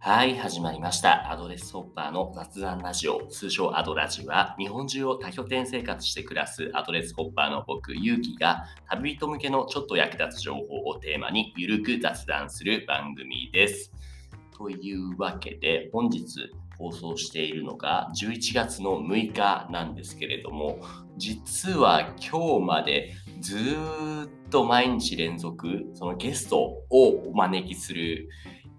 はい、始まりました。アドレスホッパーの雑談ラジオ、通称アドラジは、日本中を多拠点生活して暮らすアドレスホッパーの僕、ゆうきが、旅人向けのちょっと役立つ情報をテーマに、ゆるく雑談する番組です。というわけで、本日放送しているのが11月の6日なんですけれども、実は今日までずっと毎日連続、そのゲストをお招きする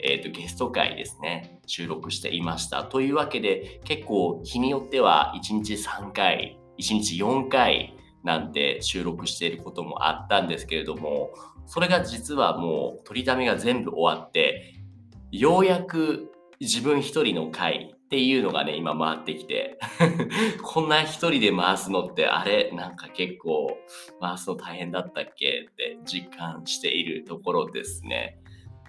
えーと、ゲスト会ですね、収録していました。というわけで、結構日によっては1日3回、1日4回なんて収録していることもあったんですけれども、それが実はもう取りためが全部終わって、ようやく自分一人の回っていうのがね、今回ってきて、こんな一人で回すのって、あれ、なんか結構回すの大変だったっけ？って実感しているところですね。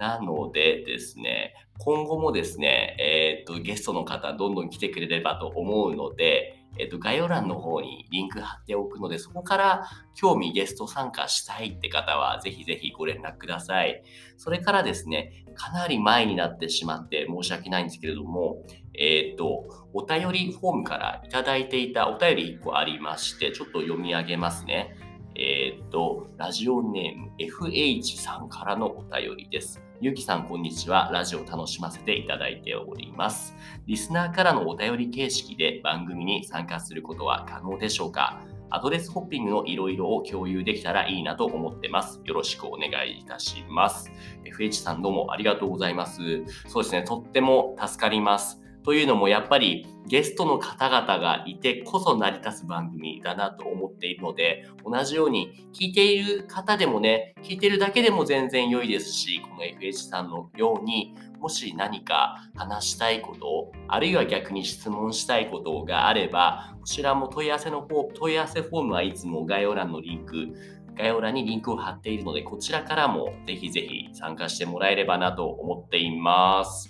なのでですね、今後もですね、えっ、と、ゲストの方どんどん来てくれればと思うので、えっ、と、概要欄の方にリンク貼っておくので、そこから興味ゲスト参加したいって方は、ぜひぜひご連絡ください。それからですね、かなり前になってしまって申し訳ないんですけれども、えっ、と、お便りフォームからいただいていたお便り1個ありまして、ちょっと読み上げますね。えっ、と、ラジオネーム FH さんからのお便りです。ゆうきさん、こんにちは。ラジオを楽しませていただいております。リスナーからのお便り形式で番組に参加することは可能でしょうか？アドレスホッピングのいろいろを共有できたらいいなと思ってます。よろしくお願いいたします。FH さんどうもありがとうございます。そうですね、とっても助かります。というのもやっぱりゲストの方々がいてこそ成り立つ番組だなと思っているので同じように聞いている方でもね聞いてるだけでも全然良いですしこの FH さんのようにもし何か話したいことあるいは逆に質問したいことがあればこちらも問い合わせの方問い合わせフォームはいつも概要欄のリンク概要欄にリンクを貼っているのでこちらからもぜひぜひ参加してもらえればなと思っています。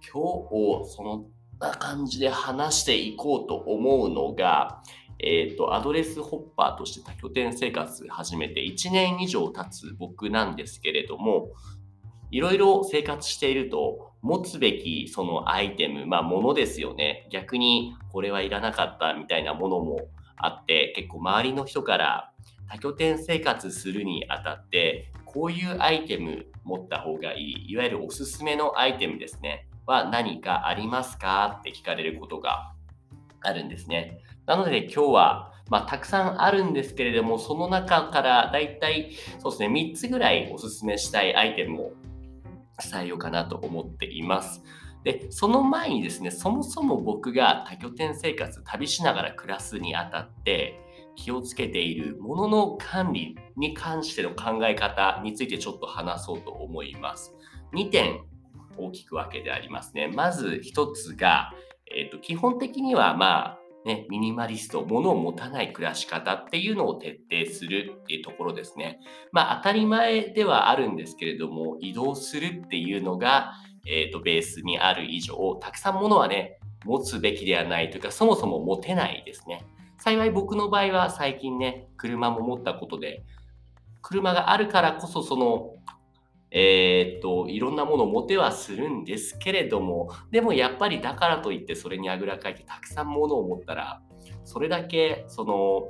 今日そんな感じで話していこうと思うのが、えっ、と、アドレスホッパーとして多拠点生活始めて1年以上経つ僕なんですけれども、いろいろ生活していると、持つべきそのアイテム、まあ物ですよね。逆にこれはいらなかったみたいなものもあって、結構周りの人から多拠点生活するにあたって、こういうアイテム持った方がいい、いわゆるおすすめのアイテムですね。は何かありますか？って聞かれることがあるんですね。なので今日は、まあ、たくさんあるんですけれども、その中からだいたいそうですね、3つぐらいおすすめしたいアイテムを伝えようかなと思っています。で、その前にですね、そもそも僕が多拠点生活、旅しながら暮らすにあたって、気をつけているものの管理に関しての考え方についてちょっと話そうと思います。2点大きく分けてありますね。まず一つが、えーと、基本的にはまあ、ね、ミニマリスト、物を持たない暮らし方っていうのを徹底するっていうところですね。まあ当たり前ではあるんですけれども、移動するっていうのが、えーと、ベースにある以上、たくさん物はね、持つべきではないというか、そもそも持てないですね。幸い僕の場合は最近ね、車も持ったことで、車があるからこそそのえー、っと、いろんなものを持てはするんですけれども、でもやっぱりだからといってそれにあぐらかいてたくさんものを持ったら、それだけその、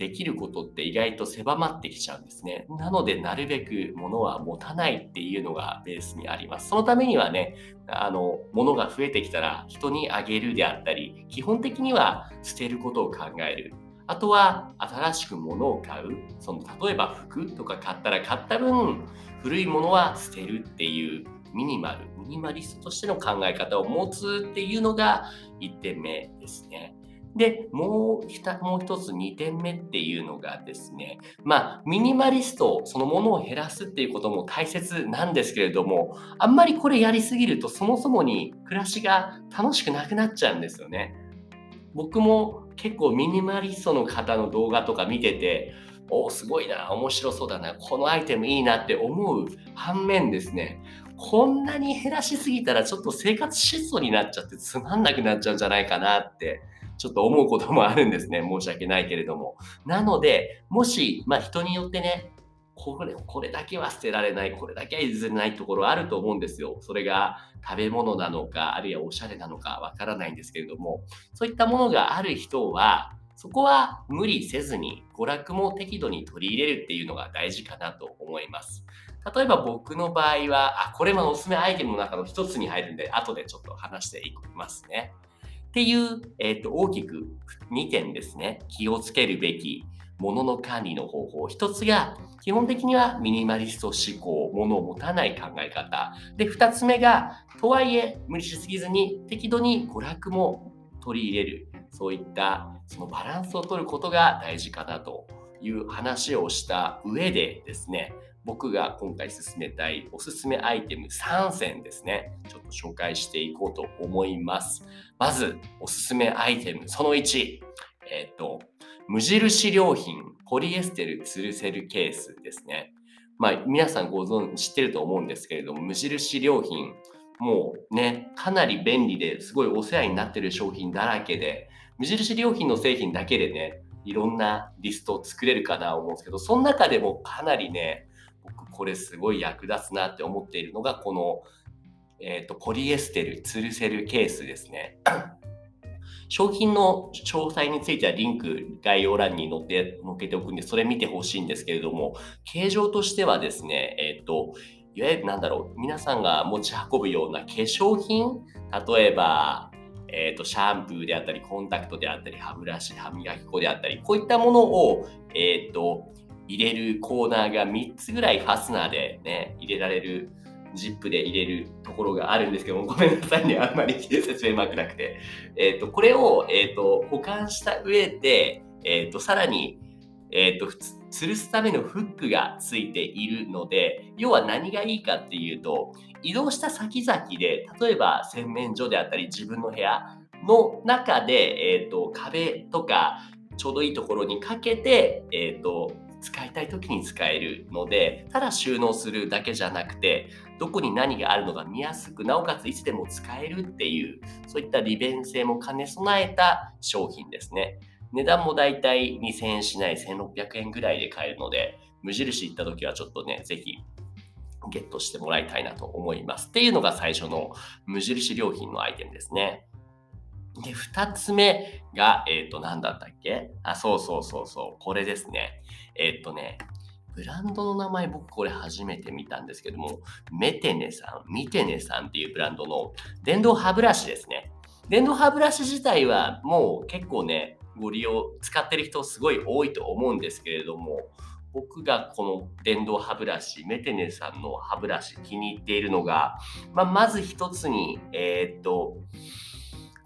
できることって意外と狭まってきちゃうんですね。なので、なるべく物は持たないっていうのがベースにあります。そのためにはね、あの、物が増えてきたら人にあげるであったり、基本的には捨てることを考える。あとは新しく物を買う。その例えば服とか買ったら買った分古いものは捨てるっていうミニマル、ミニマリストとしての考え方を持つっていうのが1点目ですね。で、もう一つ2点目っていうのがですね、まあ、ミニマリストそのものを減らすっていうことも大切なんですけれども、あんまりこれやりすぎるとそもそもに暮らしが楽しくなくなっちゃうんですよね。僕も結構ミニマリストの方の動画とか見てて、お、すごいな、面白そうだな、このアイテムいいなって思う反面ですね、こんなに減らしすぎたらちょっと生活質素になっちゃってつまんなくなっちゃうんじゃないかなって、ちょっと思うこともあるんですね。申し訳ないけれども。なので、もし、まあ人によってね、これ、これだけは捨てられない、これだけは譲れないところあると思うんですよ。それが食べ物なのか、あるいはおしゃれなのかわからないんですけれども、そういったものがある人は、そこは無理せずに娯楽も適度に取り入れるっていうのが大事かなと思います。例えば僕の場合は、あ、これもおすすめアイテムの中の一つに入るんで、後でちょっと話していきますね。っていう、えっ、ー、と、大きく2点ですね。気をつけるべき物の管理の方法。一つが、基本的にはミニマリスト思考、物を持たない考え方。で、二つ目が、とはいえ無理しすぎずに適度に娯楽も取り入れる。そういったそのバランスを取ることが大事かなという話をした上でですね、僕が今回進めたいおすすめアイテム3選ですね、ちょっと紹介していこうと思います。まず、おすすめアイテムその1、えっ、ー、と、無印良品ポリエステルツルセルケースですね。まあ、皆さんご存知ってると思うんですけれども、無印良品、もうね、かなり便利ですごいお世話になってる商品だらけで、無印良品の製品だけでね、いろんなリストを作れるかなと思うんですけど、その中でもかなりね、僕これすごい役立つなって思っているのが、この、えっ、ー、と、ポリエステルツルセルケースですね。商品の詳細についてはリンク概要欄に載って載けておくんで、それ見てほしいんですけれども、形状としてはですね、えっ、ー、と、いわゆるなんだろう、皆さんが持ち運ぶような化粧品、例えば、えっ、ー、と、シャンプーであったり、コンタクトであったり、歯ブラシ、歯磨き粉であったり、こういったものを、えっ、ー、と、入れるコーナーが3つぐらいファスナーでね、入れられる、ジップで入れるところがあるんですけども、ごめんなさいね、あんまり説明うまくなくて。えっ、ー、と、これを、えっ、と、保管した上で、えっ、と、さらに、えっ、と、吊るすためのフックがついているので、要は何がいいかっていうと、移動した先々で、例えば洗面所であったり自分の部屋の中で、えっ、と、壁とかちょうどいいところにかけて、えっ、と、使いたい時に使えるので、ただ収納するだけじゃなくて、どこに何があるのが見やすく、なおかついつでも使えるっていう、そういった利便性も兼ね備えた商品ですね。値段もだいたい2000円しない1600円ぐらいで買えるので、無印行った時はちょっとね、ぜひゲットしてもらいたいなと思います。っていうのが最初の無印良品のアイテムですね。で、二つ目が、えっ、ー、と、何だったっけ？あ、そうそうそうそう、これですね。えっ、ー、とね、ブランドの名前僕これ初めて見たんですけども、メテネさん、ミテネさんっていうブランドの電動歯ブラシですね。電動歯ブラシ自体はもう結構ね、ご利用、使ってる人すごい多いと思うんですけれども、僕がこの電動歯ブラシ、メテネさんの歯ブラシ気に入っているのが、まあ、まず一つに、えー、っと、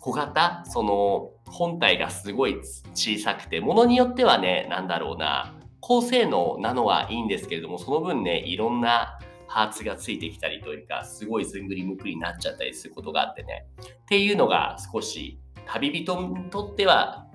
小型、その本体がすごい小さくて、ものによってはね、なんだろうな、高性能なのはいいんですけれども、その分ね、いろんなパーツがついてきたりというか、すごいずんぐりむくりになっちゃったりすることがあってね。っていうのが少し旅人にとっては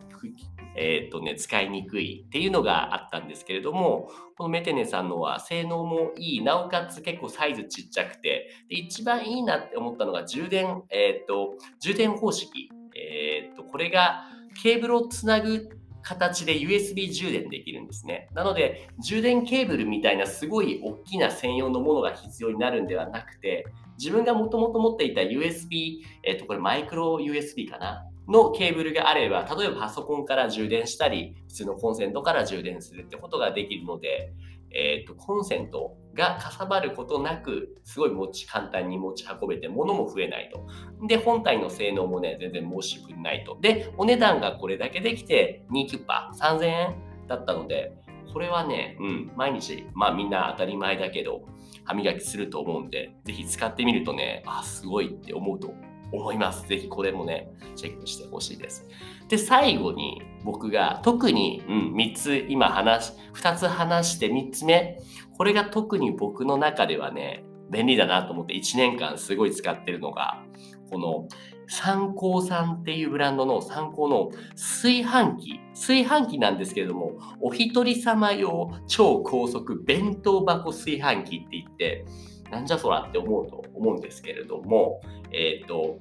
えっ、とね、使いにくいっていうのがあったんですけれども、このメテネさんのは性能もいい、なおかつ結構サイズちっちゃくて、で一番いいなって思ったのが充電、えっ、と、充電方式。えっ、と、これがケーブルをつなぐ形で USB 充電できるんですね。なので、充電ケーブルみたいなすごい大きな専用のものが必要になるんではなくて、自分がもともと持っていた USB、えっ、と、これマイクロ USB かな？のケーブルがあれば、例えばパソコンから充電したり、普通のコンセントから充電するってことができるので、えっ、ー、と、コンセントがかさばることなく、すごい持ち、簡単に持ち運べて、物も増えないと。で、本体の性能もね、全然申し分ないと。で、お値段がこれだけできて、2キュッパ、3000円だったので、これはね、うん、毎日、まあみんな当たり前だけど、歯磨きすると思うんで、ぜひ使ってみるとね、あ、すごいって思うと思います。ぜひこれもね、チェックしてほしいです。で、最後に僕が特に、うん、3つ今話、2つ話して3つ目、これが特に僕の中ではね、便利だなと思って1年間すごい使ってるのが、この参考さんっていうブランドの参考の炊飯器。炊飯器なんですけれども、お一人様用超高速弁当箱炊飯器って言って、なんじゃそらって思うと思うんですけれども、えっ、ー、と、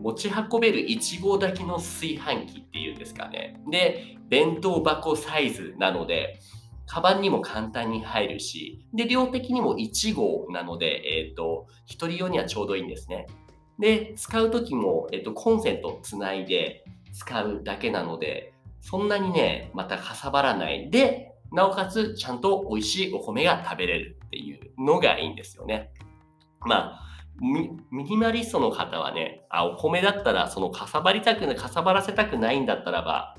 持ち運べる1号炊きの炊飯器っていうんですかね。で、弁当箱サイズなので、カバンにも簡単に入るし、で、量的にも1号なので、えっ、ー、と、1人用にはちょうどいいんですね。で、使うときも、えっ、ー、と、コンセントつないで使うだけなので、そんなにね、またかさばらない。で、なおかつ、ちゃんと美味しいお米が食べれるっていうのがいいんですよね。まあ、ミニマリストの方はね、あ、お米だったら、そのかさばりたくないかさばらせたくないんだったらば、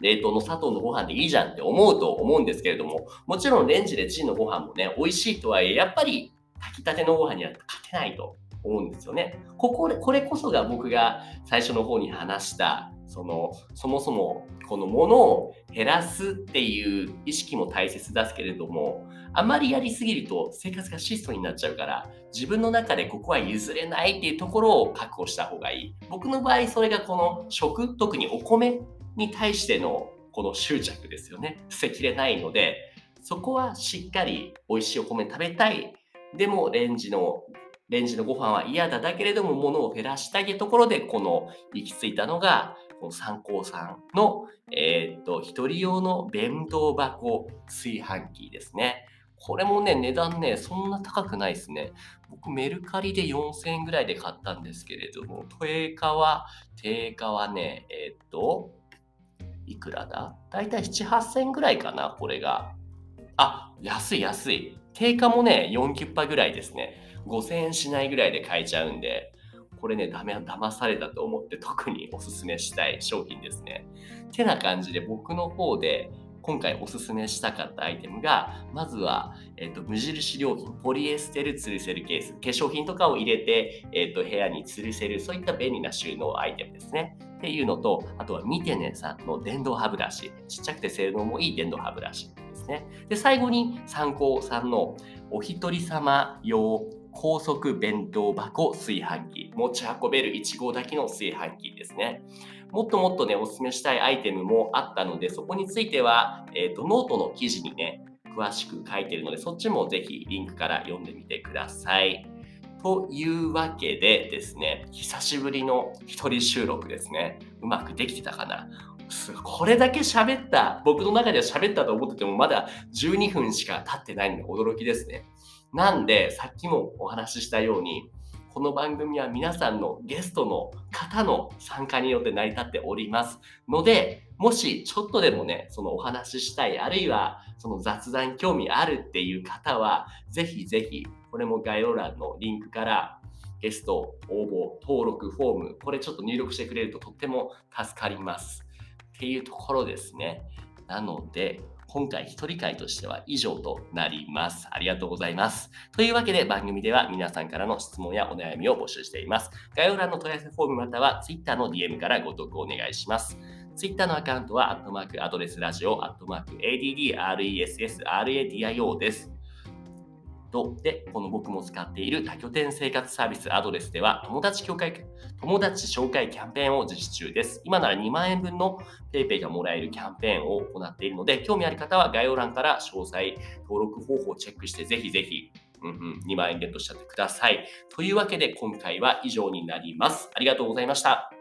冷凍の砂糖のご飯でいいじゃんって思うと思うんですけれども、もちろんレンジでチンのご飯もね、美味しいとはいえ、やっぱり炊きたてのご飯には勝てないと思うんですよね。ここで、これこそが僕が最初の方に話した、その、そもそもこのものを減らすっていう意識も大切ですけれども、あまりやりすぎると生活が質素になっちゃうから、自分の中でここは譲れないっていうところを確保した方がいい。僕の場合、それがこの食、特にお米に対してのこの執着ですよね。捨てきれないので、そこはしっかり美味しいお米食べたい。でもレンジのレンジのご飯は嫌だ。だけれども、物を減らしたいというところで、この行き着いたのが、この参考さんの、えー、っと、一人用の弁当箱炊飯器ですね。これもね、値段ね、そんな高くないですね。僕、メルカリで4000円ぐらいで買ったんですけれども、定価は、定価はね、えー、っと、いくらだ？だいたい7、8000円ぐらいかな、これが。あ、安い安い。定価もね、4キュッパぐらいですね。5000円しないぐらいで買えちゃうんで、これね、ダメ、騙されたと思って特におすすめしたい商品ですね。てな感じで僕の方で今回おすすめしたかったアイテムが、まずは、えっと、無印良品、ポリエステル吊るせるケース、化粧品とかを入れて、えっと、部屋に吊るせる、そういった便利な収納アイテムですね。っていうのと、あとは見てねさんの電動歯ブラシ、ちっちゃくて性能もいい電動歯ブラシですね。で、最後に参考さんのお一人様用高速弁当箱炊飯器。持ち運べる1合炊きの炊飯器ですね。もっともっとね、お勧めしたいアイテムもあったので、そこについては、えっ、ー、と、ノートの記事にね、詳しく書いてるので、そっちもぜひリンクから読んでみてください。というわけでですね、久しぶりの一人収録ですね。うまくできてたかなこれだけ喋った、僕の中では喋ったと思っててもまだ12分しか経ってないので驚きですね。なんで、さっきもお話ししたように、この番組は皆さんのゲストの方の参加によって成り立っておりますので、もしちょっとでもね、そのお話ししたい、あるいはその雑談興味あるっていう方は、ぜひぜひ、これも概要欄のリンクからゲスト応募、登録、フォーム、これちょっと入力してくれるととっても助かります。っていうところですね。なので、今回一人会としては以上となります。ありがとうございます。というわけで番組では皆さんからの質問やお悩みを募集しています。概要欄の問い合わせフォームまたは Twitter の DM からご投稿お願いします。Twitter のアカウントは、アットマークアドレスラジオ、アットマーク ADDRESSRADIO です。と、で、この僕も使っている多拠点生活サービスアドレスでは、友達協会、友達紹介キャンペーンを実施中です。今なら2万円分の PayPay がもらえるキャンペーンを行っているので、興味ある方は概要欄から詳細、登録方法をチェックして、ぜひぜひ、うんうん、2万円ゲットしちゃってください。というわけで、今回は以上になります。ありがとうございました。